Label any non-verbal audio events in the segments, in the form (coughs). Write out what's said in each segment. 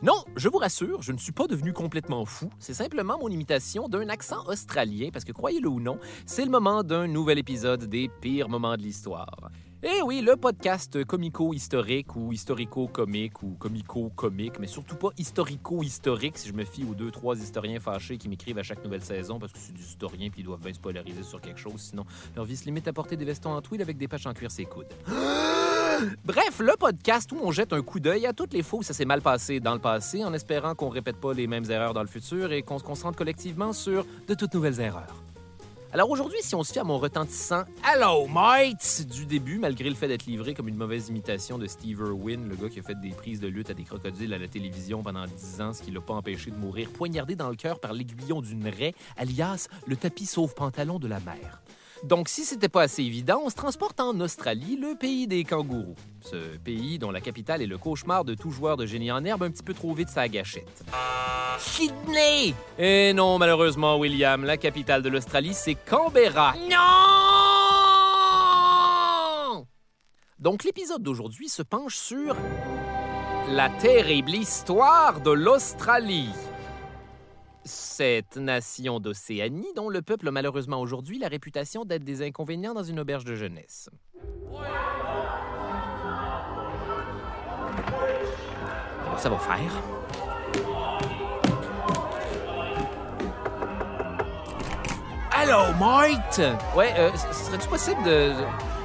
Non, je vous rassure, je ne suis pas devenu complètement fou. C'est simplement mon imitation d'un accent australien, parce que croyez-le ou non, c'est le moment d'un nouvel épisode des pires moments de l'histoire. Eh oui, le podcast comico-historique ou historico-comique ou comico-comique, mais surtout pas historico-historique si je me fie aux deux, trois historiens fâchés qui m'écrivent à chaque nouvelle saison parce que c'est des historiens puis ils doivent bien se polariser sur quelque chose, sinon leur vie se limite à porter des vestons en tweed avec des patchs en cuir ses coudes. (gasps) Bref, le podcast où on jette un coup d'œil à toutes les fois où ça s'est mal passé dans le passé en espérant qu'on répète pas les mêmes erreurs dans le futur et qu'on se concentre collectivement sur de toutes nouvelles erreurs. Alors aujourd'hui, si on se fie à mon retentissant Hello mates du début, malgré le fait d'être livré comme une mauvaise imitation de Steve Irwin, le gars qui a fait des prises de lutte à des crocodiles à la télévision pendant 10 ans, ce qui l'a pas empêché de mourir poignardé dans le cœur par l'aiguillon d'une raie, alias le tapis sauve pantalon de la mer. Donc, si c'était pas assez évident, on se transporte en Australie, le pays des kangourous. Ce pays dont la capitale est le cauchemar de tout joueur de génie en herbe un petit peu trop vite sa gâchette. Sydney! Et non, malheureusement, William, la capitale de l'Australie, c'est Canberra. Non! Donc, l'épisode d'aujourd'hui se penche sur la terrible histoire de l'Australie. Cette nation d'Océanie dont le peuple a malheureusement aujourd'hui la réputation d'être des inconvénients dans une auberge de jeunesse. Alors, ça va faire? Allô, mate! Ouais, euh, serait-tu possible de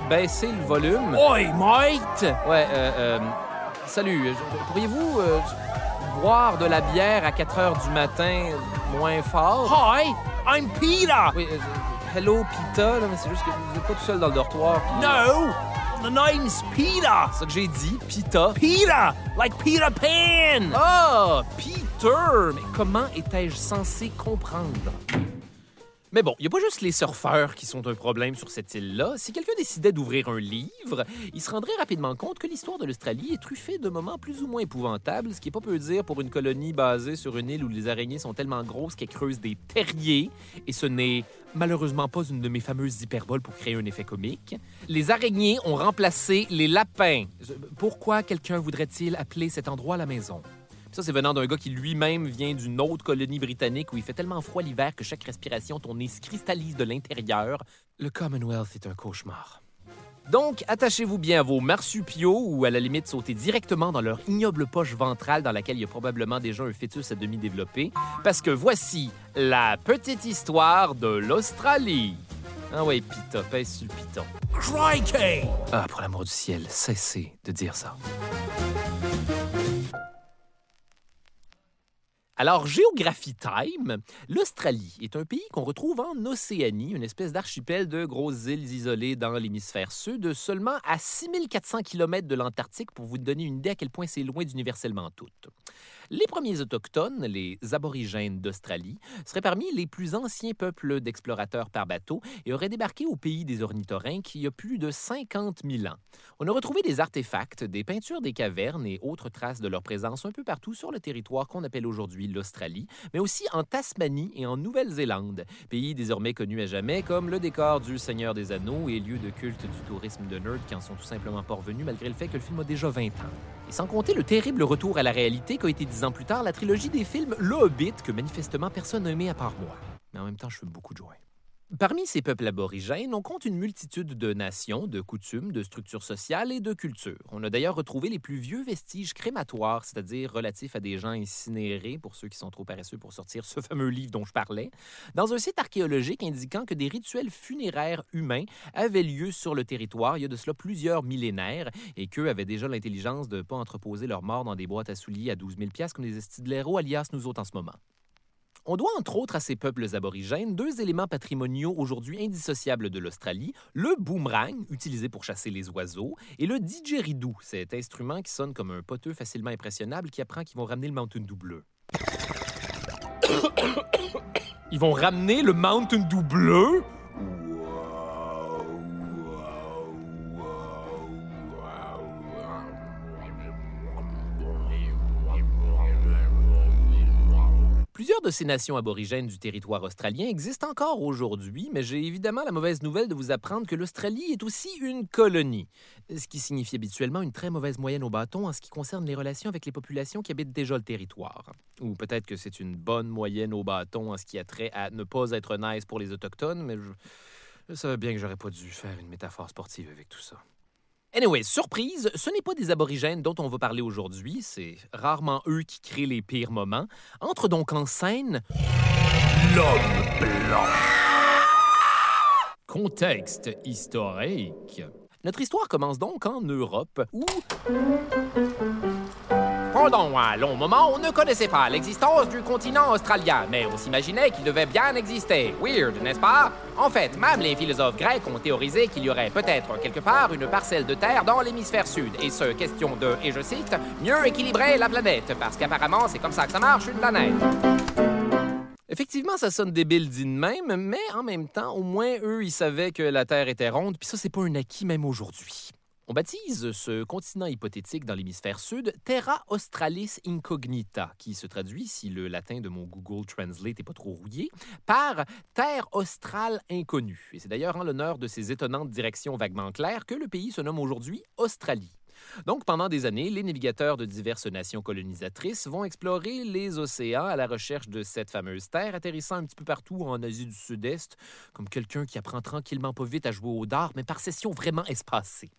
baisser le volume? Oi, mate! Ouais, euh, euh, salut. Pourriez-vous euh, boire de la bière à 4 heures du matin moins fort? Hi, I'm Peter! Oui, euh, hello, Peter, mais c'est juste que vous n'êtes pas tout seul dans le dortoir. No! The name's Peter! C'est ça que j'ai dit, Peter. Peter! Like Peter Pan! Ah, Peter! Mais comment étais-je censé comprendre? Mais bon, il n'y a pas juste les surfeurs qui sont un problème sur cette île-là. Si quelqu'un décidait d'ouvrir un livre, il se rendrait rapidement compte que l'histoire de l'Australie est truffée de moments plus ou moins épouvantables, ce qui est pas peu dire pour une colonie basée sur une île où les araignées sont tellement grosses qu'elles creusent des terriers, et ce n'est malheureusement pas une de mes fameuses hyperboles pour créer un effet comique. Les araignées ont remplacé les lapins. Pourquoi quelqu'un voudrait-il appeler cet endroit la maison? Ça, c'est venant d'un gars qui lui-même vient d'une autre colonie britannique où il fait tellement froid l'hiver que chaque respiration, ton nez se cristallise de l'intérieur. Le Commonwealth est un cauchemar. Donc, attachez-vous bien à vos marsupiaux ou à la limite sautez directement dans leur ignoble poche ventrale dans laquelle il y a probablement déjà un fœtus à demi développé, parce que voici la petite histoire de l'Australie. Ah ouais, pita, pèse sur le piton. Crikey! Ah, pour l'amour du ciel, cessez de dire ça. Alors, Géographie Time, l'Australie est un pays qu'on retrouve en Océanie, une espèce d'archipel de grosses îles isolées dans l'hémisphère sud, seulement à 6400 km de l'Antarctique pour vous donner une idée à quel point c'est loin d'universellement tout. Les premiers autochtones, les aborigènes d'Australie, seraient parmi les plus anciens peuples d'explorateurs par bateau et auraient débarqué au pays des ornithorynques il y a plus de 50 000 ans. On a retrouvé des artefacts, des peintures des cavernes et autres traces de leur présence un peu partout sur le territoire qu'on appelle aujourd'hui l'Australie, mais aussi en Tasmanie et en Nouvelle-Zélande, pays désormais connus à jamais comme le décor du Seigneur des Anneaux et lieu de culte du tourisme de nerd qui en sont tout simplement pas revenus malgré le fait que le film a déjà 20 ans. Et sans compter le terrible retour à la réalité qu'a été dix ans plus tard la trilogie des films Le Hobbit que manifestement personne n'a aimé à part moi. Mais en même temps, je fais beaucoup de joie. Parmi ces peuples aborigènes, on compte une multitude de nations, de coutumes, de structures sociales et de cultures. On a d'ailleurs retrouvé les plus vieux vestiges crématoires, c'est-à-dire relatifs à des gens incinérés, pour ceux qui sont trop paresseux pour sortir ce fameux livre dont je parlais, dans un site archéologique indiquant que des rituels funéraires humains avaient lieu sur le territoire il y a de cela plusieurs millénaires et qu'eux avaient déjà l'intelligence de ne pas entreposer leurs morts dans des boîtes à souliers à 12 000 comme des estidléraux alias nous autres en ce moment. On doit entre autres à ces peuples aborigènes deux éléments patrimoniaux aujourd'hui indissociables de l'Australie, le boomerang, utilisé pour chasser les oiseaux, et le didgeridoo, cet instrument qui sonne comme un poteux facilement impressionnable qui apprend qu'ils vont ramener le Mountain Dew bleu. (coughs) Ils vont ramener le Mountain Dew bleu? Plusieurs de ces nations aborigènes du territoire australien existent encore aujourd'hui, mais j'ai évidemment la mauvaise nouvelle de vous apprendre que l'Australie est aussi une colonie, ce qui signifie habituellement une très mauvaise moyenne au bâton en ce qui concerne les relations avec les populations qui habitent déjà le territoire. Ou peut-être que c'est une bonne moyenne au bâton en ce qui a trait à ne pas être nice pour les Autochtones, mais je, je savais bien que j'aurais pas dû faire une métaphore sportive avec tout ça. Anyway, surprise, ce n'est pas des aborigènes dont on va parler aujourd'hui, c'est rarement eux qui créent les pires moments. Entre donc en scène l'homme blanc. Contexte historique. Notre histoire commence donc en Europe, où pendant un long moment, on ne connaissait pas l'existence du continent australien, mais on s'imaginait qu'il devait bien exister. Weird, n'est-ce pas? En fait, même les philosophes grecs ont théorisé qu'il y aurait peut-être quelque part une parcelle de terre dans l'hémisphère sud, et ce, question de, et je cite, mieux équilibrer la planète, parce qu'apparemment c'est comme ça que ça marche une planète. Effectivement, ça sonne débile dit de même, mais en même temps, au moins eux, ils savaient que la Terre était ronde, puis ça, c'est pas un acquis même aujourd'hui. On baptise ce continent hypothétique dans l'hémisphère sud Terra Australis Incognita, qui se traduit, si le latin de mon Google Translate n'est pas trop rouillé, par Terre australe inconnue. Et c'est d'ailleurs en l'honneur de ces étonnantes directions vaguement claires que le pays se nomme aujourd'hui Australie. Donc, pendant des années, les navigateurs de diverses nations colonisatrices vont explorer les océans à la recherche de cette fameuse terre, atterrissant un petit peu partout en Asie du Sud-Est, comme quelqu'un qui apprend tranquillement pas vite à jouer au dard, mais par session vraiment espacée.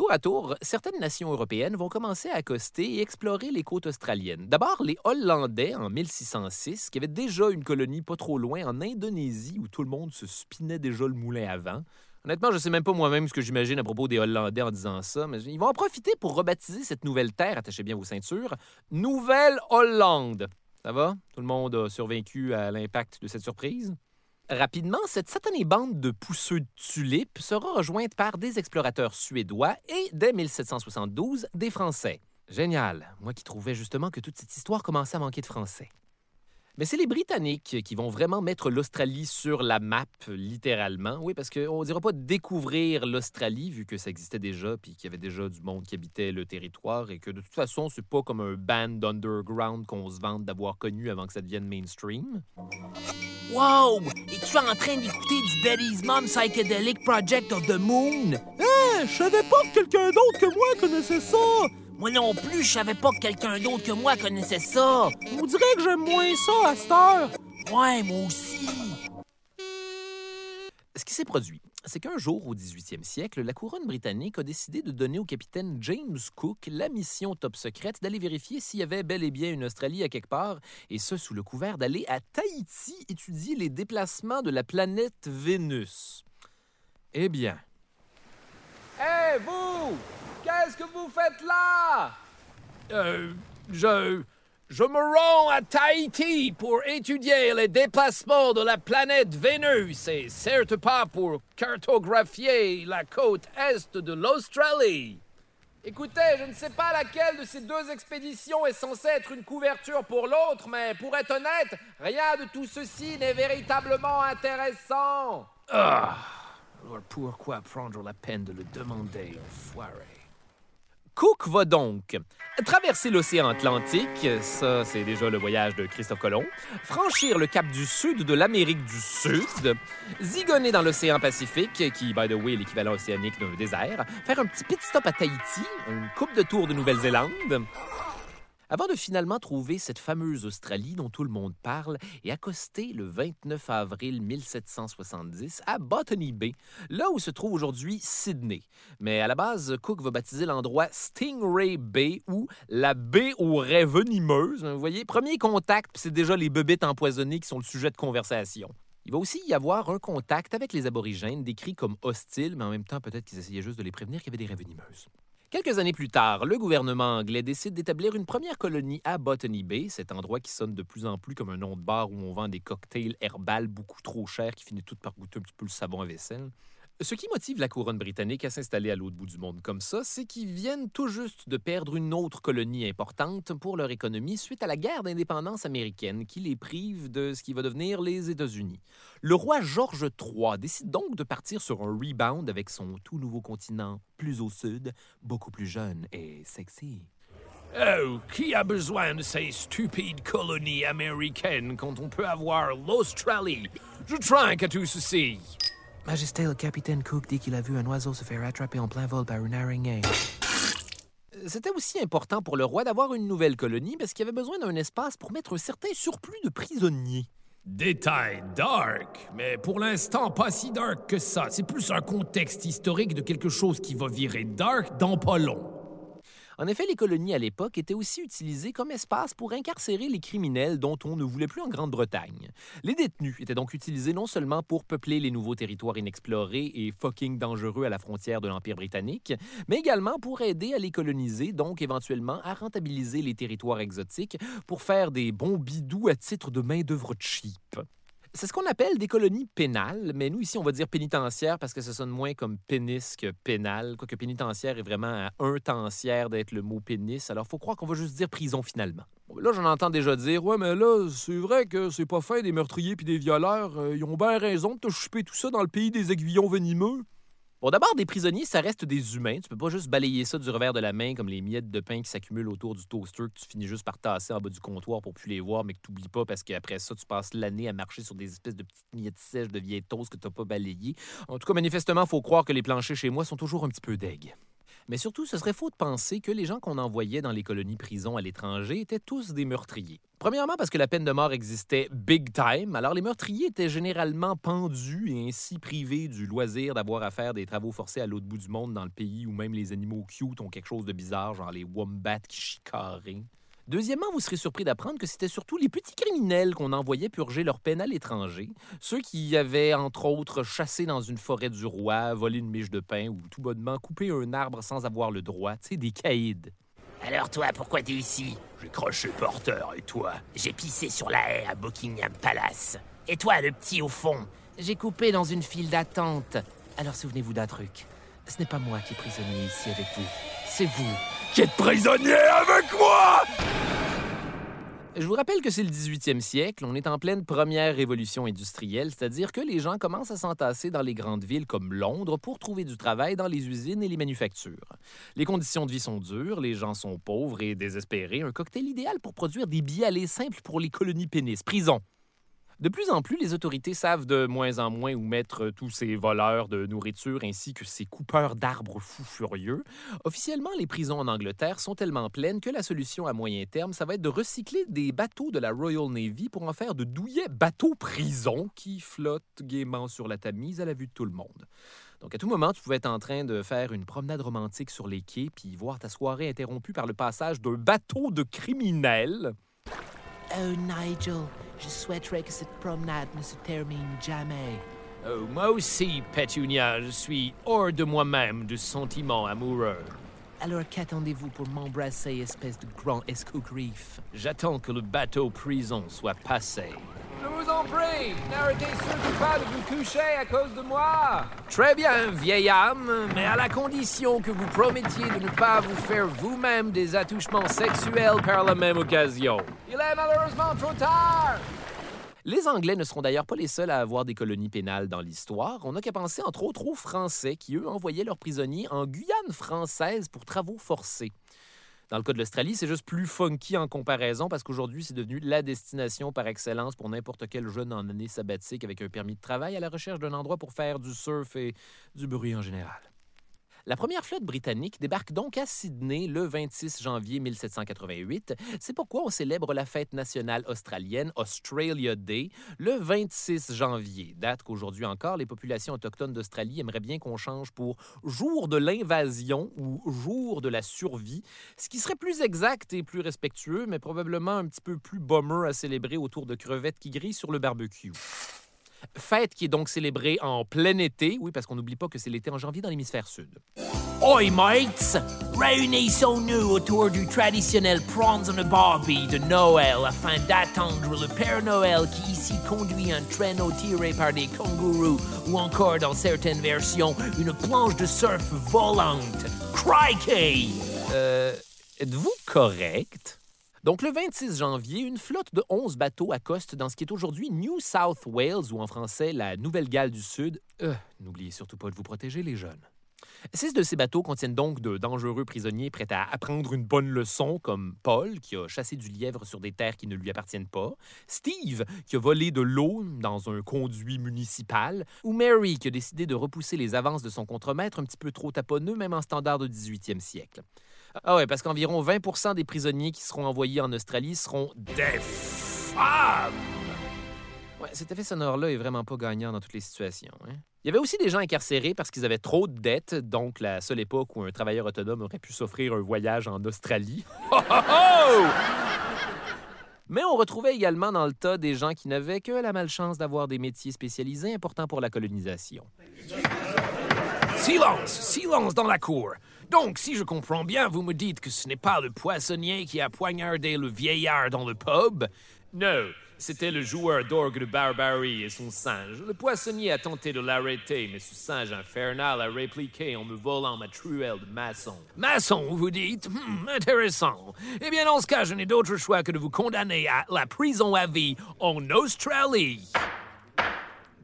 Tour à tour, certaines nations européennes vont commencer à accoster et explorer les côtes australiennes. D'abord, les Hollandais en 1606, qui avaient déjà une colonie pas trop loin en Indonésie où tout le monde se spinait déjà le moulin avant. Honnêtement, je sais même pas moi-même ce que j'imagine à propos des Hollandais en disant ça, mais ils vont en profiter pour rebaptiser cette nouvelle terre, attachez bien vos ceintures, Nouvelle-Hollande. Ça va? Tout le monde a survécu à l'impact de cette surprise? Rapidement, cette satanée bande de pousseux de tulipes sera rejointe par des explorateurs suédois et, dès 1772, des Français. Génial. Moi qui trouvais justement que toute cette histoire commençait à manquer de français. Mais c'est les Britanniques qui vont vraiment mettre l'Australie sur la map, littéralement. Oui, parce qu'on ne dira pas découvrir l'Australie, vu que ça existait déjà, puis qu'il y avait déjà du monde qui habitait le territoire, et que de toute façon, c'est pas comme un band underground qu'on se vante d'avoir connu avant que ça devienne mainstream. Wow! Es-tu en train d'écouter du Betty's Mom Psychedelic Project of the Moon? Hé! je savais pas que quelqu'un d'autre que moi connaissait ça! Moi non plus, je savais pas que quelqu'un d'autre que moi connaissait ça. On dirait que j'aime moins ça à cette heure. Ouais, moi aussi. Ce qui s'est produit, c'est qu'un jour, au 18e siècle, la couronne britannique a décidé de donner au capitaine James Cook la mission top secrète d'aller vérifier s'il y avait bel et bien une Australie à quelque part, et ce sous le couvert d'aller à Tahiti étudier les déplacements de la planète Vénus. Eh bien. Hé, vous! Qu'est-ce que vous faites là? Euh, je. Je me rends à Tahiti pour étudier les déplacements de la planète Vénus et certes pas pour cartographier la côte est de l'Australie. Écoutez, je ne sais pas laquelle de ces deux expéditions est censée être une couverture pour l'autre, mais pour être honnête, rien de tout ceci n'est véritablement intéressant. Ah, alors pourquoi prendre la peine de le demander, enfoiré? Cook va donc traverser l'océan Atlantique, ça c'est déjà le voyage de Christophe Colomb, franchir le cap du sud de l'Amérique du Sud, zigonner dans l'océan Pacifique, qui, by the way, est l'équivalent océanique d'un désert, faire un petit pit stop à Tahiti, une coupe de tour de Nouvelle-Zélande, avant de finalement trouver cette fameuse Australie dont tout le monde parle et accoster le 29 avril 1770 à Botany Bay, là où se trouve aujourd'hui Sydney. Mais à la base, Cook va baptiser l'endroit Stingray Bay ou la baie aux raies venimeuses. Vous voyez, premier contact, c'est déjà les bebites empoisonnées qui sont le sujet de conversation. Il va aussi y avoir un contact avec les aborigènes décrits comme hostiles, mais en même temps, peut-être qu'ils essayaient juste de les prévenir qu'il y avait des raies venimeuses. Quelques années plus tard, le gouvernement anglais décide d'établir une première colonie à Botany Bay, cet endroit qui sonne de plus en plus comme un nom de bar où on vend des cocktails herbales beaucoup trop chers qui finissent tout par goûter un petit peu le savon à vaisselle. Ce qui motive la couronne britannique à s'installer à l'autre bout du monde comme ça, c'est qu'ils viennent tout juste de perdre une autre colonie importante pour leur économie suite à la guerre d'indépendance américaine qui les prive de ce qui va devenir les États-Unis. Le roi George III décide donc de partir sur un rebound avec son tout nouveau continent plus au sud, beaucoup plus jeune et sexy. Oh, qui a besoin de ces stupides colonies américaines quand on peut avoir l'Australie? Je trinque à tout ceci. Majesté, le capitaine Cook dit qu'il a vu un oiseau se faire attraper en plein vol par une araignée. C'était aussi important pour le roi d'avoir une nouvelle colonie parce qu'il avait besoin d'un espace pour mettre un certain surplus de prisonniers. Détail dark, mais pour l'instant pas si dark que ça. C'est plus un contexte historique de quelque chose qui va virer dark dans pas long. En effet, les colonies à l'époque étaient aussi utilisées comme espace pour incarcérer les criminels dont on ne voulait plus en Grande-Bretagne. Les détenus étaient donc utilisés non seulement pour peupler les nouveaux territoires inexplorés et fucking dangereux à la frontière de l'Empire britannique, mais également pour aider à les coloniser, donc éventuellement à rentabiliser les territoires exotiques pour faire des bons bidous à titre de main-d'œuvre cheap. C'est ce qu'on appelle des colonies pénales, mais nous, ici, on va dire pénitentiaire parce que ça sonne moins comme pénis que pénal, quoique pénitentiaire est vraiment à un tensière d'être le mot pénis. Alors, faut croire qu'on va juste dire prison finalement. là, j'en entends déjà dire, ouais, mais là, c'est vrai que c'est pas fait des meurtriers puis des violeurs. Euh, ils ont bien raison de te choper tout ça dans le pays des aiguillons venimeux. Bon, d'abord, des prisonniers, ça reste des humains. Tu peux pas juste balayer ça du revers de la main comme les miettes de pain qui s'accumulent autour du toaster que tu finis juste par tasser en bas du comptoir pour plus les voir, mais que tu pas parce qu'après ça, tu passes l'année à marcher sur des espèces de petites miettes sèches de vieilles toast que tu pas balayées. En tout cas, manifestement, faut croire que les planchers chez moi sont toujours un petit peu deg. Mais surtout, ce serait faux de penser que les gens qu'on envoyait dans les colonies prisons à l'étranger étaient tous des meurtriers. Premièrement parce que la peine de mort existait big time, alors les meurtriers étaient généralement pendus et ainsi privés du loisir d'avoir à faire des travaux forcés à l'autre bout du monde dans le pays où même les animaux cute ont quelque chose de bizarre, genre les wombats qui. Deuxièmement, vous serez surpris d'apprendre que c'était surtout les petits criminels qu'on envoyait purger leur peine à l'étranger. Ceux qui avaient, entre autres, chassé dans une forêt du roi, volé une miche de pain ou tout bonnement coupé un arbre sans avoir le droit. Tu sais, des caïds. Alors toi, pourquoi t'es ici? J'ai croché par terre, et toi? J'ai pissé sur la haie à Buckingham Palace. Et toi, le petit au fond? J'ai coupé dans une file d'attente. Alors souvenez-vous d'un truc. Ce n'est pas moi qui est prisonnier ici avec vous. C'est vous qui êtes prisonnier avec moi je vous rappelle que c'est le 18e siècle, on est en pleine première révolution industrielle, c'est-à-dire que les gens commencent à s'entasser dans les grandes villes comme Londres pour trouver du travail dans les usines et les manufactures. Les conditions de vie sont dures, les gens sont pauvres et désespérés, un cocktail idéal pour produire des billets aller simples pour les colonies pénis, prison. De plus en plus, les autorités savent de moins en moins où mettre tous ces voleurs de nourriture ainsi que ces coupeurs d'arbres fous furieux. Officiellement, les prisons en Angleterre sont tellement pleines que la solution à moyen terme, ça va être de recycler des bateaux de la Royal Navy pour en faire de douillets bateaux-prisons qui flottent gaiement sur la Tamise à la vue de tout le monde. Donc, à tout moment, tu pouvais être en train de faire une promenade romantique sur les quais puis voir ta soirée interrompue par le passage d'un bateau de criminels. Oh, Nigel, je souhaiterais que cette promenade ne se termine jamais. Oh, moi aussi, Petunia, je suis hors de moi-même de sentiments amoureux. Alors qu'attendez-vous pour m'embrasser, espèce de grand escogriffe? J'attends que le bateau prison soit passé. Vous en prie, n'arrêtez surtout pas de vous coucher à cause de moi. Très bien, vieille âme, mais à la condition que vous promettiez de ne pas vous faire vous-même des attouchements sexuels par la même occasion. Il est malheureusement trop tard. Les Anglais ne seront d'ailleurs pas les seuls à avoir des colonies pénales dans l'histoire. On n'a qu'à penser entre autres aux Français qui, eux, envoyaient leurs prisonniers en Guyane française pour travaux forcés. Dans le cas de l'Australie, c'est juste plus funky en comparaison parce qu'aujourd'hui, c'est devenu la destination par excellence pour n'importe quel jeune en année sabbatique avec un permis de travail à la recherche d'un endroit pour faire du surf et du bruit en général. La première flotte britannique débarque donc à Sydney le 26 janvier 1788. C'est pourquoi on célèbre la fête nationale australienne Australia Day le 26 janvier, date qu'aujourd'hui encore les populations autochtones d'Australie aimeraient bien qu'on change pour jour de l'invasion ou jour de la survie, ce qui serait plus exact et plus respectueux, mais probablement un petit peu plus bummer à célébrer autour de crevettes qui grillent sur le barbecue. Fête qui est donc célébrée en plein été, oui, parce qu'on n'oublie pas que c'est l'été en janvier dans l'hémisphère sud. Oi, mates! Réunissons-nous autour du traditionnel prawns on a barbie de Noël afin d'attendre le Père Noël qui ici conduit un traîneau tiré par des kangourous ou encore, dans certaines versions, une planche de surf volante. Crikey! Euh, êtes-vous correct? Donc, le 26 janvier, une flotte de 11 bateaux accoste dans ce qui est aujourd'hui New South Wales, ou en français la Nouvelle-Galles du Sud. Euh, N'oubliez surtout pas de vous protéger, les jeunes. Six de ces bateaux contiennent donc de dangereux prisonniers prêts à apprendre une bonne leçon, comme Paul, qui a chassé du lièvre sur des terres qui ne lui appartiennent pas, Steve, qui a volé de l'eau dans un conduit municipal, ou Mary, qui a décidé de repousser les avances de son contremaître un petit peu trop taponneux, même en standard du 18e siècle. Ah ouais, parce qu'environ 20% des prisonniers qui seront envoyés en Australie seront des femmes! Ouais, cet effet sonore-là est vraiment pas gagnant dans toutes les situations. Hein? Il y avait aussi des gens incarcérés parce qu'ils avaient trop de dettes, donc la seule époque où un travailleur autonome aurait pu s'offrir un voyage en Australie. (laughs) Mais on retrouvait également dans le tas des gens qui n'avaient que la malchance d'avoir des métiers spécialisés importants pour la colonisation. Silence! Silence dans la cour! Donc, si je comprends bien, vous me dites que ce n'est pas le poissonnier qui a poignardé le vieillard dans le pub? Non, c'était le joueur d'orgue de Barbarie et son singe. Le poissonnier a tenté de l'arrêter, mais ce singe infernal a répliqué en me volant ma truelle de maçon. Maçon, vous dites? Hmm, intéressant. Eh bien, dans ce cas, je n'ai d'autre choix que de vous condamner à la prison à vie en Australie.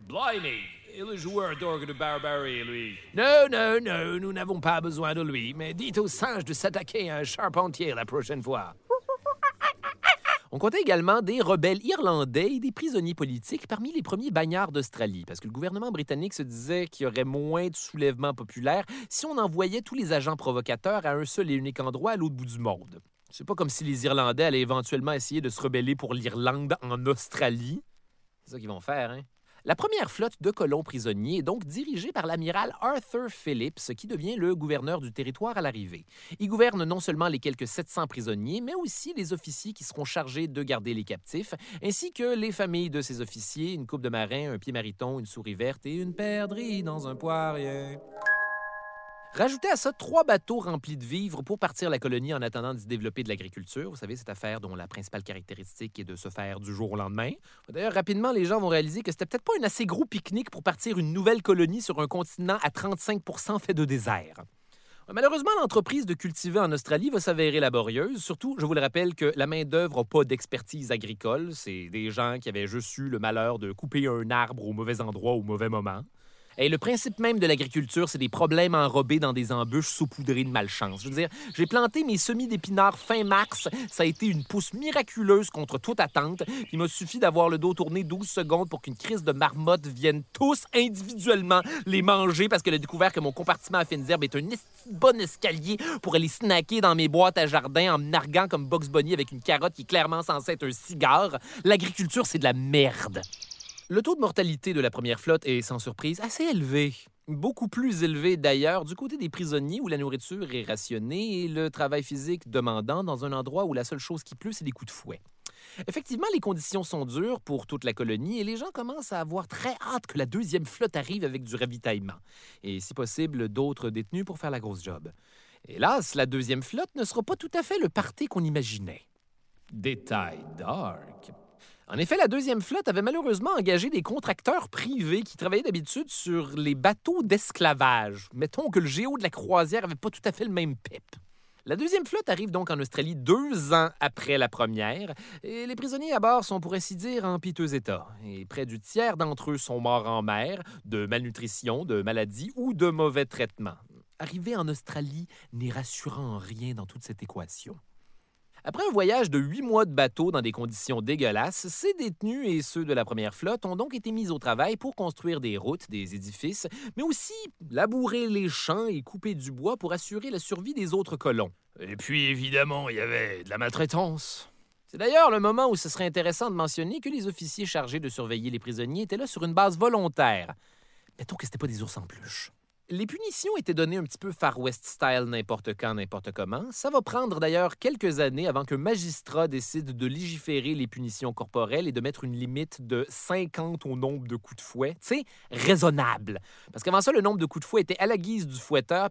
Blimey! Et le joueur d'orgue de Barbarie, lui? Non, non, non, nous n'avons pas besoin de lui, mais dites au singe de s'attaquer à un charpentier la prochaine fois. (laughs) On comptait également des rebelles irlandais et des prisonniers politiques parmi les premiers bagnards d'Australie, parce que le gouvernement britannique se disait qu'il y aurait moins de soulèvements populaires si on envoyait tous les agents provocateurs à un seul et unique endroit à l'autre bout du monde. C'est pas comme si les Irlandais allaient éventuellement essayer de se rebeller pour l'Irlande en Australie. C'est ça qu'ils vont faire, hein? La première flotte de colons prisonniers est donc dirigée par l'amiral Arthur Phillips, qui devient le gouverneur du territoire à l'arrivée. Il gouverne non seulement les quelques 700 prisonniers, mais aussi les officiers qui seront chargés de garder les captifs, ainsi que les familles de ces officiers, une coupe de marins, un pied mariton, une souris verte et une perdrix dans un poirier. Rajoutez à ça trois bateaux remplis de vivres pour partir la colonie en attendant se développer de l'agriculture. Vous savez, cette affaire dont la principale caractéristique est de se faire du jour au lendemain. D'ailleurs, rapidement, les gens vont réaliser que c'était peut-être pas un assez gros pique-nique pour partir une nouvelle colonie sur un continent à 35% fait de désert. Malheureusement, l'entreprise de cultiver en Australie va s'avérer laborieuse. Surtout, je vous le rappelle que la main-d'œuvre n'a pas d'expertise agricole. C'est des gens qui avaient juste eu le malheur de couper un arbre au mauvais endroit au mauvais moment. Et le principe même de l'agriculture, c'est des problèmes enrobés dans des embûches saupoudrées de malchance. Je veux dire, j'ai planté mes semis d'épinards fin mars. Ça a été une pousse miraculeuse contre toute attente. Il m'a suffi d'avoir le dos tourné 12 secondes pour qu'une crise de marmotte vienne tous individuellement les manger parce qu'elle a découvert que mon compartiment à fines herbes est un bon escalier pour aller snacker dans mes boîtes à jardin en me narguant comme Box Bunny avec une carotte qui est clairement censée être un cigare. L'agriculture, c'est de la merde. Le taux de mortalité de la première flotte est sans surprise assez élevé. Beaucoup plus élevé d'ailleurs du côté des prisonniers où la nourriture est rationnée et le travail physique demandant dans un endroit où la seule chose qui pleut, c'est des coups de fouet. Effectivement, les conditions sont dures pour toute la colonie et les gens commencent à avoir très hâte que la deuxième flotte arrive avec du ravitaillement et, si possible, d'autres détenus pour faire la grosse job. Hélas, la deuxième flotte ne sera pas tout à fait le parti qu'on imaginait. Détail dark. En effet, la deuxième flotte avait malheureusement engagé des contracteurs privés qui travaillaient d'habitude sur les bateaux d'esclavage. Mettons que le géo de la croisière avait pas tout à fait le même pep. La deuxième flotte arrive donc en Australie deux ans après la première, et les prisonniers à bord sont pour ainsi dire en piteux état. Et près du tiers d'entre eux sont morts en mer, de malnutrition, de maladie ou de mauvais traitements. Arriver en Australie n'est rassurant en rien dans toute cette équation. Après un voyage de huit mois de bateau dans des conditions dégueulasses, ces détenus et ceux de la première flotte ont donc été mis au travail pour construire des routes, des édifices, mais aussi labourer les champs et couper du bois pour assurer la survie des autres colons. Et puis, évidemment, il y avait de la maltraitance. C'est d'ailleurs le moment où ce serait intéressant de mentionner que les officiers chargés de surveiller les prisonniers étaient là sur une base volontaire. Mettons que c'était pas des ours en peluche. Les punitions étaient données un petit peu Far West style n'importe quand, n'importe comment. Ça va prendre d'ailleurs quelques années avant qu'un magistrat décide de légiférer les punitions corporelles et de mettre une limite de 50 au nombre de coups de fouet. C'est raisonnable. Parce qu'avant ça, le nombre de coups de fouet était à la guise du fouetteur.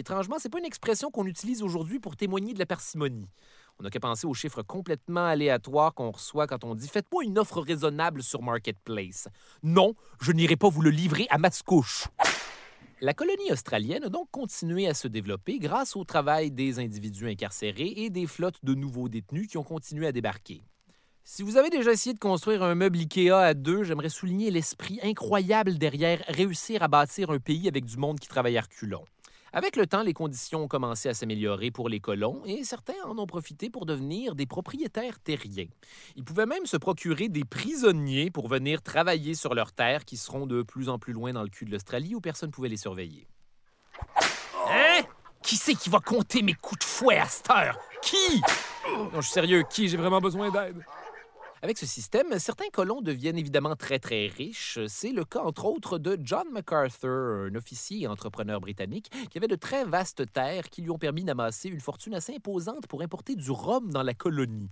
Étrangement, c'est pas une expression qu'on utilise aujourd'hui pour témoigner de la parcimonie. On n'a qu'à penser aux chiffres complètement aléatoires qu'on reçoit quand on dit Faites-moi une offre raisonnable sur Marketplace. Non, je n'irai pas vous le livrer à Mascouche. La colonie australienne a donc continué à se développer grâce au travail des individus incarcérés et des flottes de nouveaux détenus qui ont continué à débarquer. Si vous avez déjà essayé de construire un meuble IKEA à deux, j'aimerais souligner l'esprit incroyable derrière réussir à bâtir un pays avec du monde qui travaille à reculons. Avec le temps, les conditions ont commencé à s'améliorer pour les colons et certains en ont profité pour devenir des propriétaires terriens. Ils pouvaient même se procurer des prisonniers pour venir travailler sur leurs terres qui seront de plus en plus loin dans le cul de l'Australie où personne ne pouvait les surveiller. Hein? Qui c'est qui va compter mes coups de fouet à cette heure? Qui? Non, je suis sérieux, qui? J'ai vraiment besoin d'aide. Avec ce système, certains colons deviennent évidemment très très riches. C'est le cas entre autres de John MacArthur, un officier et entrepreneur britannique qui avait de très vastes terres qui lui ont permis d'amasser une fortune assez imposante pour importer du rhum dans la colonie.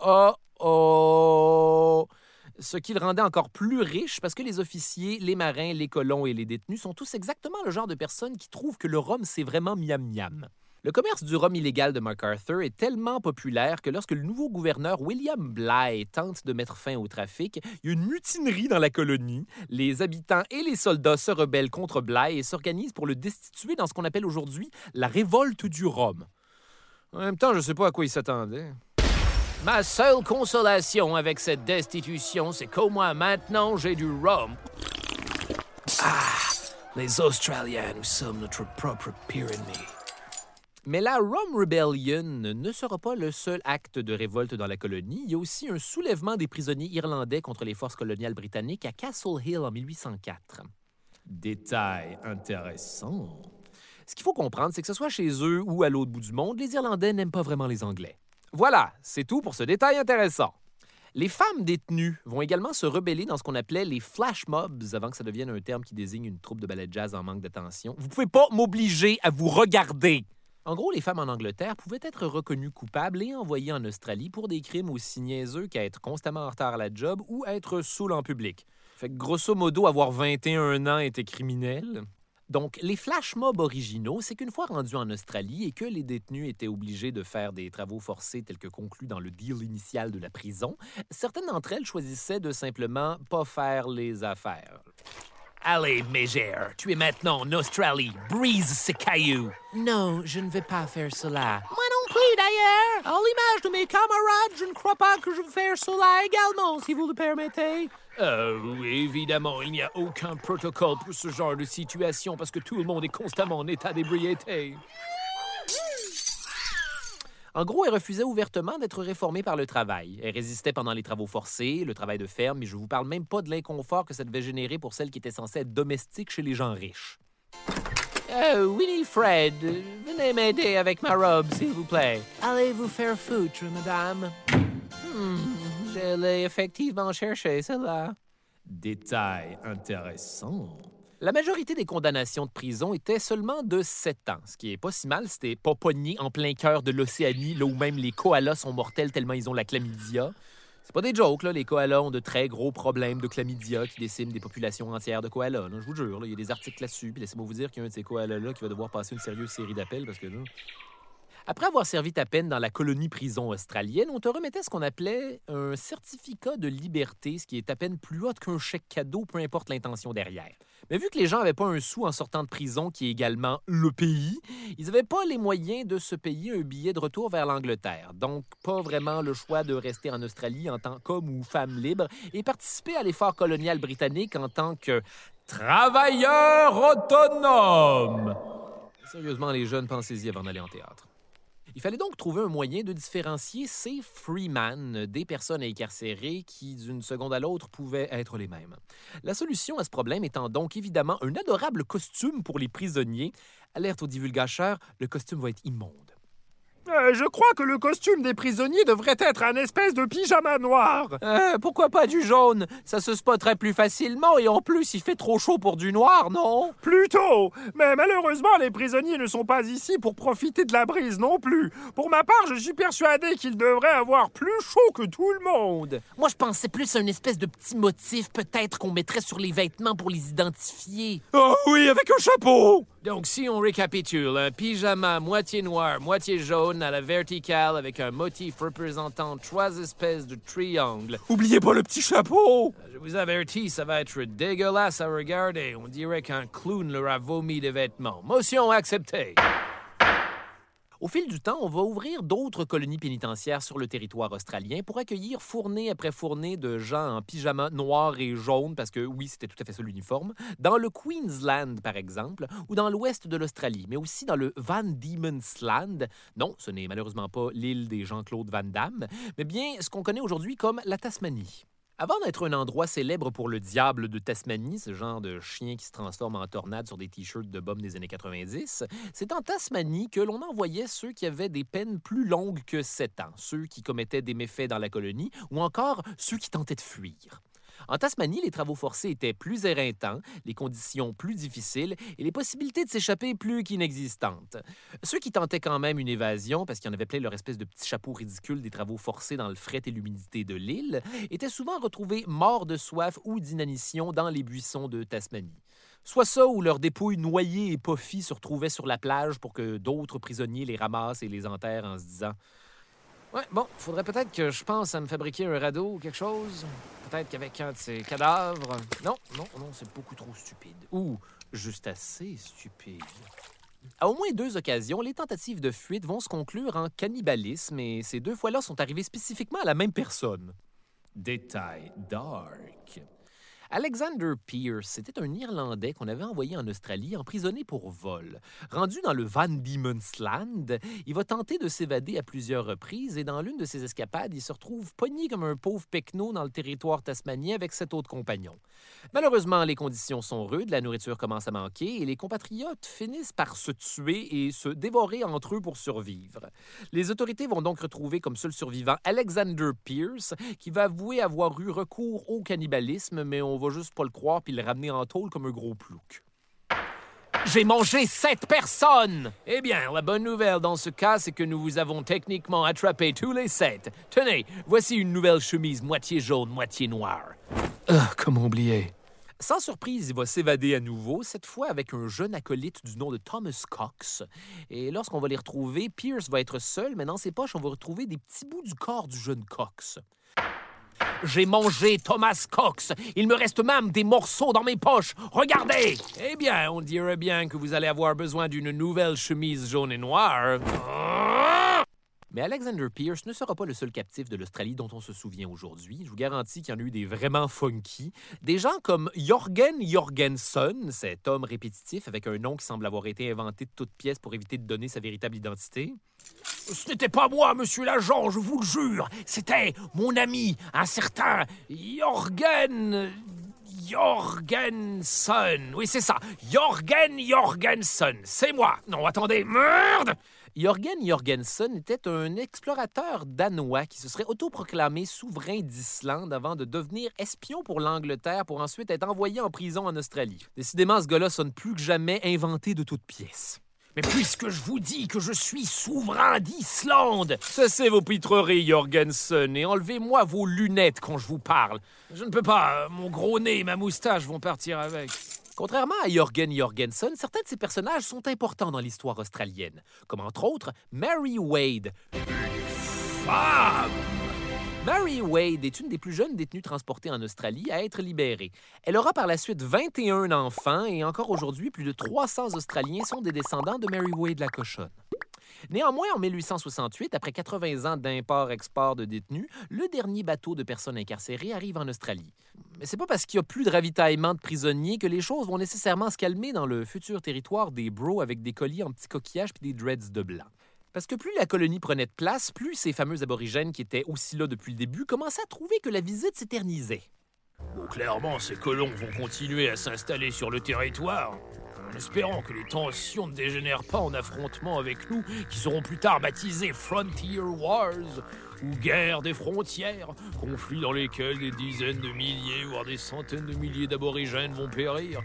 Oh oh! Ce qui le rendait encore plus riche parce que les officiers, les marins, les colons et les détenus sont tous exactement le genre de personnes qui trouvent que le rhum c'est vraiment miam miam. Le commerce du rhum illégal de MacArthur est tellement populaire que lorsque le nouveau gouverneur William Bligh tente de mettre fin au trafic, il y a une mutinerie dans la colonie. Les habitants et les soldats se rebellent contre Bligh et s'organisent pour le destituer dans ce qu'on appelle aujourd'hui la révolte du rhum. En même temps, je ne sais pas à quoi ils s'attendaient. Ma seule consolation avec cette destitution, c'est qu'au moins maintenant j'ai du rhum. Ah, les Australiens, nous sommes notre propre Pyrénées. Mais la Rome Rebellion ne sera pas le seul acte de révolte dans la colonie. Il y a aussi un soulèvement des prisonniers irlandais contre les forces coloniales britanniques à Castle Hill en 1804. Détail intéressant. Ce qu'il faut comprendre, c'est que ce soit chez eux ou à l'autre bout du monde, les Irlandais n'aiment pas vraiment les Anglais. Voilà, c'est tout pour ce détail intéressant. Les femmes détenues vont également se rebeller dans ce qu'on appelait les flash mobs avant que ça devienne un terme qui désigne une troupe de ballet jazz en manque d'attention. Vous pouvez pas m'obliger à vous regarder. En gros, les femmes en Angleterre pouvaient être reconnues coupables et envoyées en Australie pour des crimes aussi niaiseux qu'à être constamment en retard à la job ou être saoul en public. Fait que grosso modo, avoir 21 ans était criminel. Donc, les flash mobs originaux, c'est qu'une fois rendus en Australie et que les détenus étaient obligés de faire des travaux forcés tels que conclus dans le deal initial de la prison, certaines d'entre elles choisissaient de simplement pas faire les affaires. Allez, mégère, tu es maintenant en Australie. Brise ces cailloux. Non, je ne vais pas faire cela. Moi non plus, d'ailleurs. À l'image de mes camarades, je ne crois pas que je vais faire cela également, si vous le permettez. Euh, oui, évidemment, il n'y a aucun protocole pour ce genre de situation parce que tout le monde est constamment en état d'ébriété. En gros, elle refusait ouvertement d'être réformée par le travail. Elle résistait pendant les travaux forcés, le travail de ferme, mais je vous parle même pas de l'inconfort que ça devait générer pour celle qui était censée être domestique chez les gens riches. Euh, Winifred, venez m'aider avec ma robe, s'il vous plaît. Allez vous faire foutre, madame. Hmm, je l'ai effectivement cherché, celle-là. Détail intéressant. La majorité des condamnations de prison étaient seulement de 7 ans, ce qui est pas si mal, c'était pas pogné en plein cœur de l'Océanie, là où même les koalas sont mortels tellement ils ont la chlamydia. C'est pas des jokes, là. Les koalas ont de très gros problèmes de chlamydia qui déciment des populations entières de koalas. Je vous jure, il y a des articles là-dessus. Puis laissez-moi vous dire qu'il y a un de ces koalas-là qui va devoir passer une sérieuse série d'appels parce que. Après avoir servi ta peine dans la colonie-prison australienne, on te remettait ce qu'on appelait un certificat de liberté, ce qui est à peine plus haut qu'un chèque cadeau, peu importe l'intention derrière. Mais vu que les gens n'avaient pas un sou en sortant de prison, qui est également le pays, ils n'avaient pas les moyens de se payer un billet de retour vers l'Angleterre. Donc, pas vraiment le choix de rester en Australie en tant qu'homme ou femme libre et participer à l'effort colonial britannique en tant que travailleur autonome. Sérieusement, les jeunes, pensez-y avant d'aller en théâtre. Il fallait donc trouver un moyen de différencier ces freeman des personnes incarcérées qui, d'une seconde à l'autre, pouvaient être les mêmes. La solution à ce problème étant donc évidemment un adorable costume pour les prisonniers. Alerte aux divulgateurs, le costume va être immonde. Euh, je crois que le costume des prisonniers devrait être un espèce de pyjama noir. Euh, pourquoi pas du jaune? Ça se spotterait plus facilement et en plus, il fait trop chaud pour du noir, non? Plutôt. Mais malheureusement, les prisonniers ne sont pas ici pour profiter de la brise non plus. Pour ma part, je suis persuadé qu'ils devraient avoir plus chaud que tout le monde. Moi, je pensais plus à une espèce de petit motif, peut-être, qu'on mettrait sur les vêtements pour les identifier. Oh oui, avec un chapeau. Donc, si on récapitule, un pyjama moitié noir, moitié jaune à la verticale avec un motif représentant trois espèces de triangles. Oubliez pas le petit chapeau. Je vous avertis, ça va être dégueulasse à regarder. On dirait qu'un clown leur a vomi des vêtements. Motion acceptée. Au fil du temps, on va ouvrir d'autres colonies pénitentiaires sur le territoire australien pour accueillir fournée après fournée de gens en pyjama noir et jaune, parce que oui, c'était tout à fait ça l'uniforme, dans le Queensland, par exemple, ou dans l'ouest de l'Australie, mais aussi dans le Van Diemen's Land. Non, ce n'est malheureusement pas l'île des Jean-Claude Van Damme, mais bien ce qu'on connaît aujourd'hui comme la Tasmanie. Avant d'être un endroit célèbre pour le diable de Tasmanie, ce genre de chien qui se transforme en tornade sur des t-shirts de bum des années 90, c'est en Tasmanie que l'on envoyait ceux qui avaient des peines plus longues que 7 ans, ceux qui commettaient des méfaits dans la colonie ou encore ceux qui tentaient de fuir. En Tasmanie, les travaux forcés étaient plus éreintants, les conditions plus difficiles et les possibilités de s'échapper plus qu'inexistantes. Ceux qui tentaient quand même une évasion, parce qu'il y en avait plein leur espèce de petit chapeau ridicule des travaux forcés dans le fret et l'humidité de l'île, étaient souvent retrouvés morts de soif ou d'inanition dans les buissons de Tasmanie. Soit ça ou leurs dépouilles noyées et poffies se retrouvaient sur la plage pour que d'autres prisonniers les ramassent et les enterrent en se disant Ouais, bon, faudrait peut-être que je pense à me fabriquer un radeau ou quelque chose. Peut-être qu'avec un de ces cadavres. Non, non, non, c'est beaucoup trop stupide. Ou juste assez stupide. À au moins deux occasions, les tentatives de fuite vont se conclure en cannibalisme et ces deux fois-là sont arrivées spécifiquement à la même personne. Détail dark. Alexander Pierce, c'était un Irlandais qu'on avait envoyé en Australie emprisonné pour vol. Rendu dans le Van Diemen's Land, il va tenter de s'évader à plusieurs reprises et dans l'une de ses escapades, il se retrouve pogné comme un pauvre pecno dans le territoire tasmanien avec sept autres compagnons. Malheureusement, les conditions sont rudes, la nourriture commence à manquer et les compatriotes finissent par se tuer et se dévorer entre eux pour survivre. Les autorités vont donc retrouver comme seul survivant Alexander Pierce, qui va avouer avoir eu recours au cannibalisme, mais on va juste pas le croire puis le ramener en tôle comme un gros plouc. J'ai mangé sept personnes! Eh bien, la bonne nouvelle dans ce cas, c'est que nous vous avons techniquement attrapé tous les sept. Tenez, voici une nouvelle chemise moitié jaune, moitié noire. Ah, comment oublier? Sans surprise, il va s'évader à nouveau, cette fois avec un jeune acolyte du nom de Thomas Cox. Et lorsqu'on va les retrouver, Pierce va être seul, mais dans ses poches, on va retrouver des petits bouts du corps du jeune Cox. J'ai mangé Thomas Cox. Il me reste même des morceaux dans mes poches. Regardez! Eh bien, on dirait bien que vous allez avoir besoin d'une nouvelle chemise jaune et noire. Mais Alexander Pierce ne sera pas le seul captif de l'Australie dont on se souvient aujourd'hui. Je vous garantis qu'il y en a eu des vraiment funky. Des gens comme Jorgen Jorgensen, cet homme répétitif avec un nom qui semble avoir été inventé de toutes pièces pour éviter de donner sa véritable identité. Ce n'était pas moi, monsieur l'agent, je vous le jure. C'était mon ami, un certain Jorgen. Jorgensen. Oui, c'est ça. Jorgen Jorgensen. C'est moi. Non, attendez. Merde! Jorgen Jorgensen était un explorateur danois qui se serait autoproclamé souverain d'Islande avant de devenir espion pour l'Angleterre pour ensuite être envoyé en prison en Australie. Décidément, ce gars-là sonne plus que jamais inventé de toutes pièces. Mais puisque je vous dis que je suis souverain d'Islande, Cessez vos pitreries, Jorgensen, et enlevez-moi vos lunettes quand je vous parle. Je ne peux pas, euh, mon gros nez et ma moustache vont partir avec. Contrairement à Jorgen Jorgensen, certains de ces personnages sont importants dans l'histoire australienne, comme entre autres Mary Wade. Ah Mary Wade est une des plus jeunes détenues transportées en Australie à être libérée. Elle aura par la suite 21 enfants et encore aujourd'hui, plus de 300 Australiens sont des descendants de Mary Wade la cochonne. Néanmoins, en 1868, après 80 ans d'import-export de détenus, le dernier bateau de personnes incarcérées arrive en Australie. Mais c'est pas parce qu'il y a plus de ravitaillement de prisonniers que les choses vont nécessairement se calmer dans le futur territoire des Bros avec des colliers en petits coquillages puis des dreads de blanc. Parce que plus la colonie prenait de place, plus ces fameux aborigènes qui étaient aussi là depuis le début commençaient à trouver que la visite s'éternisait. Clairement, ces colons vont continuer à s'installer sur le territoire. En espérant que les tensions ne dégénèrent pas en affrontements avec nous, qui seront plus tard baptisés Frontier Wars, ou guerre des frontières, conflits dans lesquels des dizaines de milliers, voire des centaines de milliers d'aborigènes vont périr.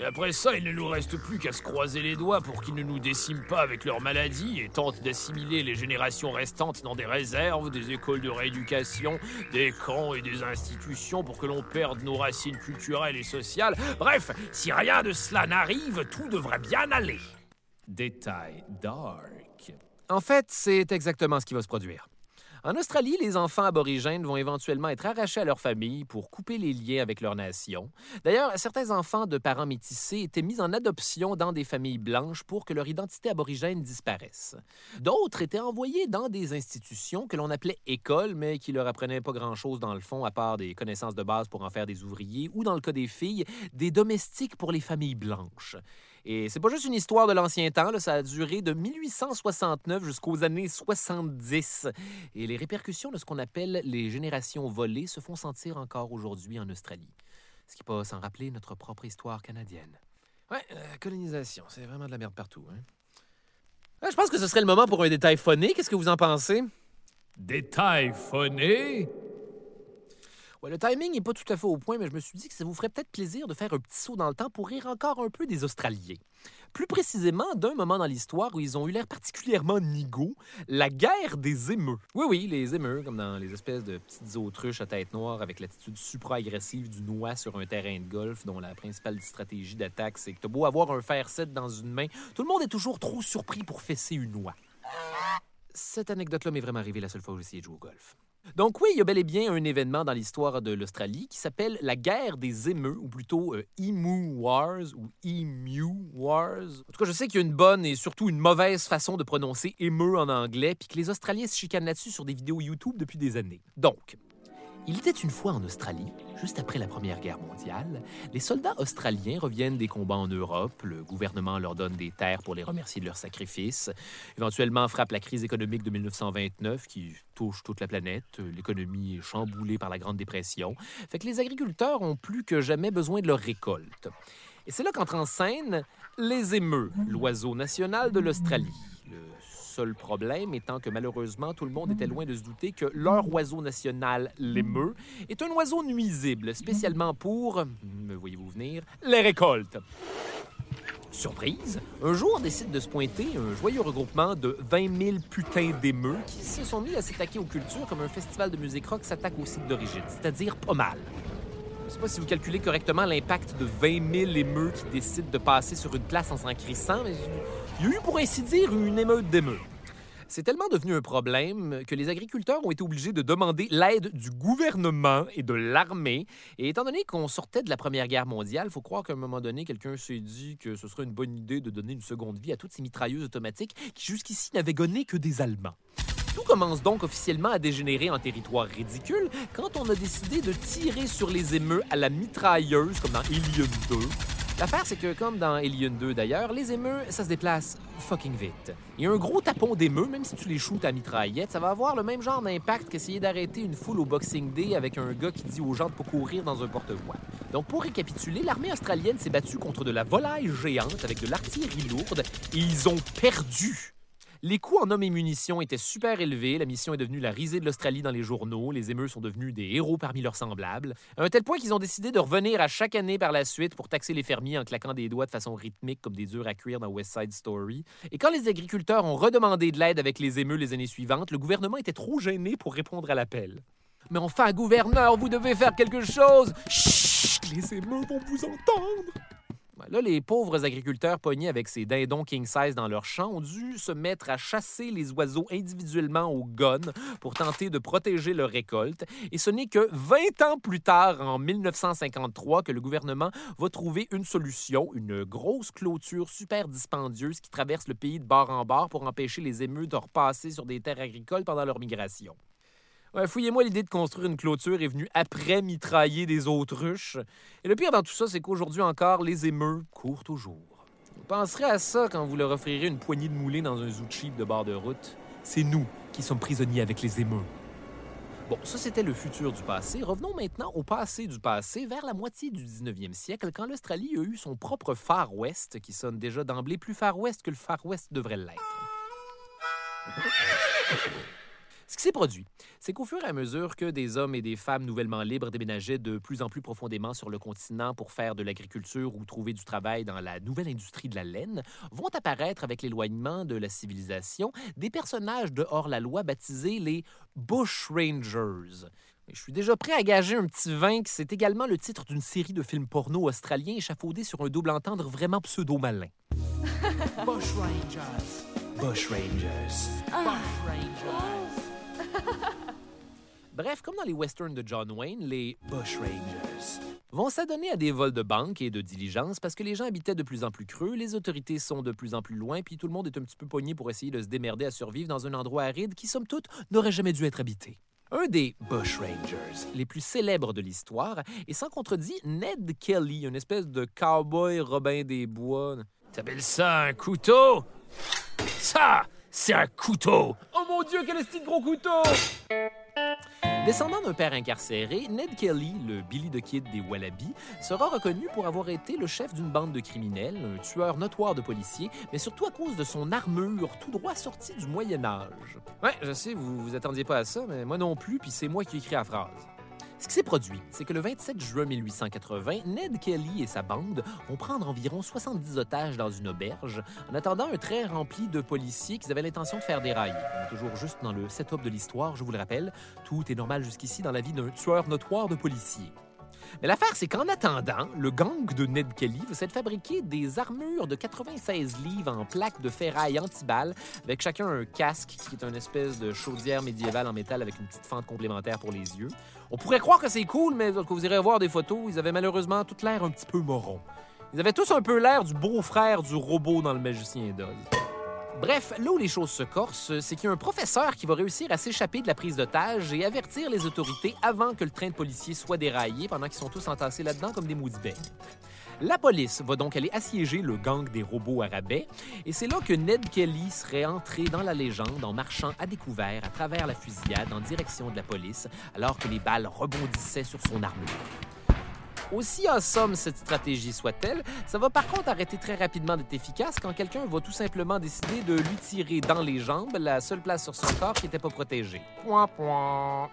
Et après ça, il ne nous reste plus qu'à se croiser les doigts pour qu'ils ne nous déciment pas avec leurs maladies et tentent d'assimiler les générations restantes dans des réserves, des écoles de rééducation, des camps et des institutions pour que l'on perde nos racines culturelles et sociales. Bref, si rien de cela n'arrive, tout devrait bien aller. Détail dark. En fait, c'est exactement ce qui va se produire. En Australie, les enfants aborigènes vont éventuellement être arrachés à leur famille pour couper les liens avec leur nation. D'ailleurs, certains enfants de parents métissés étaient mis en adoption dans des familles blanches pour que leur identité aborigène disparaisse. D'autres étaient envoyés dans des institutions que l'on appelait écoles, mais qui leur apprenaient pas grand-chose dans le fond, à part des connaissances de base pour en faire des ouvriers, ou dans le cas des filles, des domestiques pour les familles blanches. Et c'est pas juste une histoire de l'ancien temps, là, ça a duré de 1869 jusqu'aux années 70. Et les répercussions de ce qu'on appelle les générations volées se font sentir encore aujourd'hui en Australie. Ce qui pas sans rappeler notre propre histoire canadienne. Ouais, euh, colonisation, c'est vraiment de la merde partout. Hein? Ouais, je pense que ce serait le moment pour un détail phoné. Qu'est-ce que vous en pensez? Détail phoné? Le timing n'est pas tout à fait au point, mais je me suis dit que ça vous ferait peut-être plaisir de faire un petit saut dans le temps pour rire encore un peu des Australiens. Plus précisément, d'un moment dans l'histoire où ils ont eu l'air particulièrement nigauds, la guerre des émeux. Oui, oui, les émeux, comme dans les espèces de petites autruches à tête noire avec l'attitude supra-agressive du noix sur un terrain de golf dont la principale stratégie d'attaque, c'est que t'as beau avoir un fer 7 dans une main, tout le monde est toujours trop surpris pour fesser une noix. Cette anecdote-là m'est vraiment arrivée la seule fois où j'ai essayé de jouer au golf. Donc oui, il y a bel et bien un événement dans l'histoire de l'Australie qui s'appelle la guerre des émeux, ou plutôt euh, Emu Wars ou Emu Wars. En tout cas, je sais qu'il y a une bonne et surtout une mauvaise façon de prononcer émeu en anglais, puis que les Australiens se chicanent là-dessus sur des vidéos YouTube depuis des années. Donc, il était une fois en Australie, juste après la Première Guerre mondiale. Les soldats australiens reviennent des combats en Europe. Le gouvernement leur donne des terres pour les remercier de leur sacrifice. Éventuellement frappe la crise économique de 1929 qui touche toute la planète. L'économie est chamboulée par la Grande Dépression. Fait que les agriculteurs ont plus que jamais besoin de leur récolte. Et c'est là qu'entre en scène les émeux, l'oiseau national de l'Australie. Seul problème étant que malheureusement, tout le monde était loin de se douter que leur oiseau national, l'émeu, est un oiseau nuisible, spécialement pour, me voyez-vous venir, les récoltes. Surprise, un jour décide de se pointer un joyeux regroupement de 20 000 putains d'émeux qui se sont mis à s'attaquer aux cultures comme un festival de musique rock s'attaque au site d'origine, c'est-à-dire pas mal. Je sais pas si vous calculez correctement l'impact de 20 000 émeux qui décident de passer sur une place en s'en crissant, mais il y a eu pour ainsi dire une émeute d'émeux. C'est tellement devenu un problème que les agriculteurs ont été obligés de demander l'aide du gouvernement et de l'armée. Et étant donné qu'on sortait de la Première Guerre mondiale, il faut croire qu'à un moment donné, quelqu'un s'est dit que ce serait une bonne idée de donner une seconde vie à toutes ces mitrailleuses automatiques qui jusqu'ici n'avaient gonné que des Allemands. Tout commence donc officiellement à dégénérer en territoire ridicule quand on a décidé de tirer sur les émeux à la mitrailleuse, comme dans Alien 2. L'affaire, c'est que, comme dans Alien 2 d'ailleurs, les émeux, ça se déplace fucking vite. Et un gros tapon d'émeux, même si tu les shoots à mitraillette, ça va avoir le même genre d'impact qu'essayer d'arrêter une foule au Boxing Day avec un gars qui dit aux gens de pas courir dans un porte-voix. Donc, pour récapituler, l'armée australienne s'est battue contre de la volaille géante avec de l'artillerie lourde et ils ont perdu. Les coûts en hommes et munitions étaient super élevés. La mission est devenue la risée de l'Australie dans les journaux. Les émeux sont devenus des héros parmi leurs semblables. À un tel point qu'ils ont décidé de revenir à chaque année par la suite pour taxer les fermiers en claquant des doigts de façon rythmique comme des durs à cuire dans West Side Story. Et quand les agriculteurs ont redemandé de l'aide avec les émeux les années suivantes, le gouvernement était trop gêné pour répondre à l'appel. Mais enfin, gouverneur, vous devez faire quelque chose! Chut! Les émeux vont vous entendre! Là, les pauvres agriculteurs pognés avec ces dindons king size dans leurs champs ont dû se mettre à chasser les oiseaux individuellement au gun pour tenter de protéger leur récolte. Et ce n'est que 20 ans plus tard, en 1953, que le gouvernement va trouver une solution, une grosse clôture super dispendieuse qui traverse le pays de bord en bord pour empêcher les émeutes de repasser sur des terres agricoles pendant leur migration. Fouillez-moi, l'idée de construire une clôture est venue après mitrailler des autruches. Et le pire dans tout ça, c'est qu'aujourd'hui encore, les émeux courent toujours. Vous penserez à ça quand vous leur offrirez une poignée de moulins dans un zoo de bord de route. C'est nous qui sommes prisonniers avec les émeux. Bon, ça c'était le futur du passé. Revenons maintenant au passé du passé, vers la moitié du 19e siècle, quand l'Australie a eu son propre Far West, qui sonne déjà d'emblée plus Far West que le Far West devrait l'être. Ce qui s'est produit, c'est qu'au fur et à mesure que des hommes et des femmes nouvellement libres déménageaient de plus en plus profondément sur le continent pour faire de l'agriculture ou trouver du travail dans la nouvelle industrie de la laine, vont apparaître avec l'éloignement de la civilisation des personnages de hors-la-loi baptisés les Bush Rangers. Je suis déjà prêt à gager un petit vin que c'est également le titre d'une série de films porno australiens échafaudés sur un double entendre vraiment pseudo-malin. (laughs) Bush Rangers. Bush Rangers. Bush Rangers. (laughs) Bref, comme dans les westerns de John Wayne, les Bush Rangers vont s'adonner à des vols de banques et de diligences parce que les gens habitaient de plus en plus creux, les autorités sont de plus en plus loin, puis tout le monde est un petit peu pogné pour essayer de se démerder à survivre dans un endroit aride qui, somme toute, n'aurait jamais dû être habité. Un des Bush Rangers les plus célèbres de l'histoire est sans contredit Ned Kelly, une espèce de cowboy Robin des Bois. T'appelles ça un couteau? Ça, c'est un couteau! Oh mon Dieu, quel est ce gros couteau! Descendant d'un père incarcéré, Ned Kelly, le Billy the Kid des Wallabies, sera reconnu pour avoir été le chef d'une bande de criminels, un tueur notoire de policiers, mais surtout à cause de son armure tout droit sortie du Moyen Âge. Ouais, je sais, vous vous attendiez pas à ça, mais moi non plus, puis c'est moi qui ai écrit la phrase. Ce qui s'est produit, c'est que le 27 juin 1880, Ned Kelly et sa bande vont prendre environ 70 otages dans une auberge, en attendant un train rempli de policiers qu'ils avaient l'intention de faire dérailler. On est toujours juste dans le setup de l'histoire, je vous le rappelle. Tout est normal jusqu'ici dans la vie d'un tueur notoire de policiers. Mais l'affaire, c'est qu'en attendant, le gang de Ned Kelly va s'être fabriquer des armures de 96 livres en plaques de ferraille anti-balles, avec chacun un casque qui est une espèce de chaudière médiévale en métal avec une petite fente complémentaire pour les yeux. On pourrait croire que c'est cool, mais quand vous irez voir des photos, ils avaient malheureusement toute l'air un petit peu moron. Ils avaient tous un peu l'air du beau-frère du robot dans le Magicien d'Oz. Bref, là où les choses se corsent, c'est qu'il y a un professeur qui va réussir à s'échapper de la prise d'otage et avertir les autorités avant que le train de policiers soit déraillé pendant qu'ils sont tous entassés là-dedans comme des maudits. La police va donc aller assiéger le gang des robots à et c'est là que Ned Kelly serait entré dans la légende en marchant à découvert à travers la fusillade en direction de la police, alors que les balles rebondissaient sur son armure. Aussi en somme cette stratégie soit-elle, ça va par contre arrêter très rapidement d'être efficace quand quelqu'un va tout simplement décider de lui tirer dans les jambes la seule place sur son corps qui n'était pas protégée. Point, point.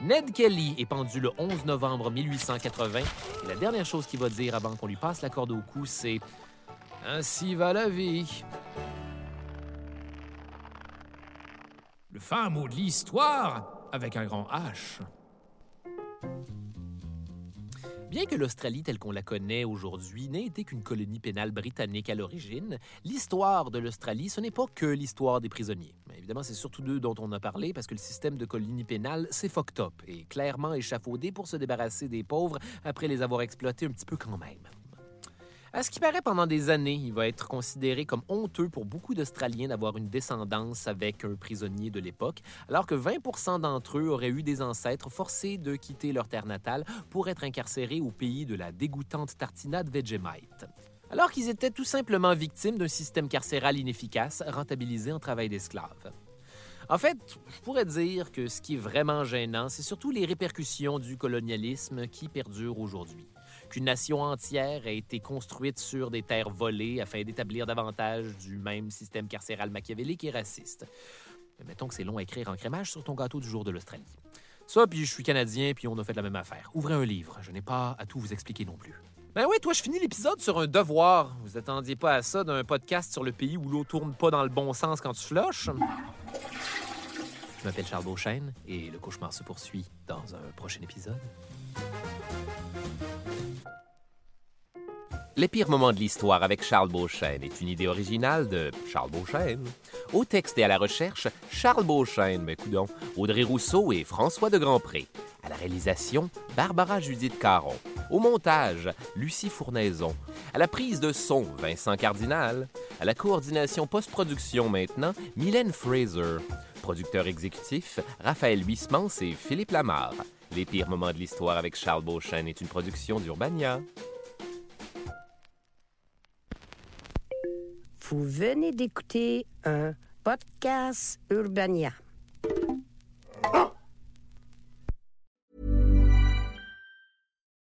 Ned Kelly est pendu le 11 novembre 1880 et la dernière chose qu'il va dire avant qu'on lui passe la corde au cou, c'est Ainsi va la vie. Le fin mot de l'histoire avec un grand H. Bien que l'Australie telle qu'on la connaît aujourd'hui n'ait été qu'une colonie pénale britannique à l'origine, l'histoire de l'Australie, ce n'est pas que l'histoire des prisonniers. Mais évidemment, c'est surtout d'eux dont on a parlé parce que le système de colonie pénale, c'est fucked up et clairement échafaudé pour se débarrasser des pauvres après les avoir exploités un petit peu quand même. À ce qui paraît, pendant des années, il va être considéré comme honteux pour beaucoup d'Australiens d'avoir une descendance avec un prisonnier de l'époque, alors que 20% d'entre eux auraient eu des ancêtres forcés de quitter leur terre natale pour être incarcérés au pays de la dégoûtante tartinade Vegemite. Alors qu'ils étaient tout simplement victimes d'un système carcéral inefficace, rentabilisé en travail d'esclaves. En fait, je pourrais dire que ce qui est vraiment gênant, c'est surtout les répercussions du colonialisme qui perdurent aujourd'hui qu'une nation entière a été construite sur des terres volées afin d'établir davantage du même système carcéral machiavélique et raciste. Mais mettons que c'est long à écrire en crémage sur ton gâteau du jour de l'Australie. Ça, puis je suis Canadien, puis on a fait la même affaire. Ouvrez un livre, je n'ai pas à tout vous expliquer non plus. Ben oui, toi, je finis l'épisode sur un devoir. Vous attendiez pas à ça d'un podcast sur le pays où l'eau tourne pas dans le bon sens quand tu floches? Je m'appelle Charles Beauchesne et le cauchemar se poursuit dans un prochain épisode. Les pires moments de l'histoire avec Charles Beauchesne est une idée originale de Charles Beauchesne. Au texte et à la recherche, Charles Beauchesne, mais Audrey Rousseau et François de Grandpré. À la réalisation, Barbara Judith Caron. Au montage, Lucie Fournaison. À la prise de son, Vincent Cardinal. À la coordination post-production maintenant, Mylène Fraser. Producteur exécutif, Raphaël Huismans et Philippe Lamarre. Les pires moments de l'histoire avec Charles Beauchesne est une production d'Urbania. Vous venez d'écouter un podcast Urbania.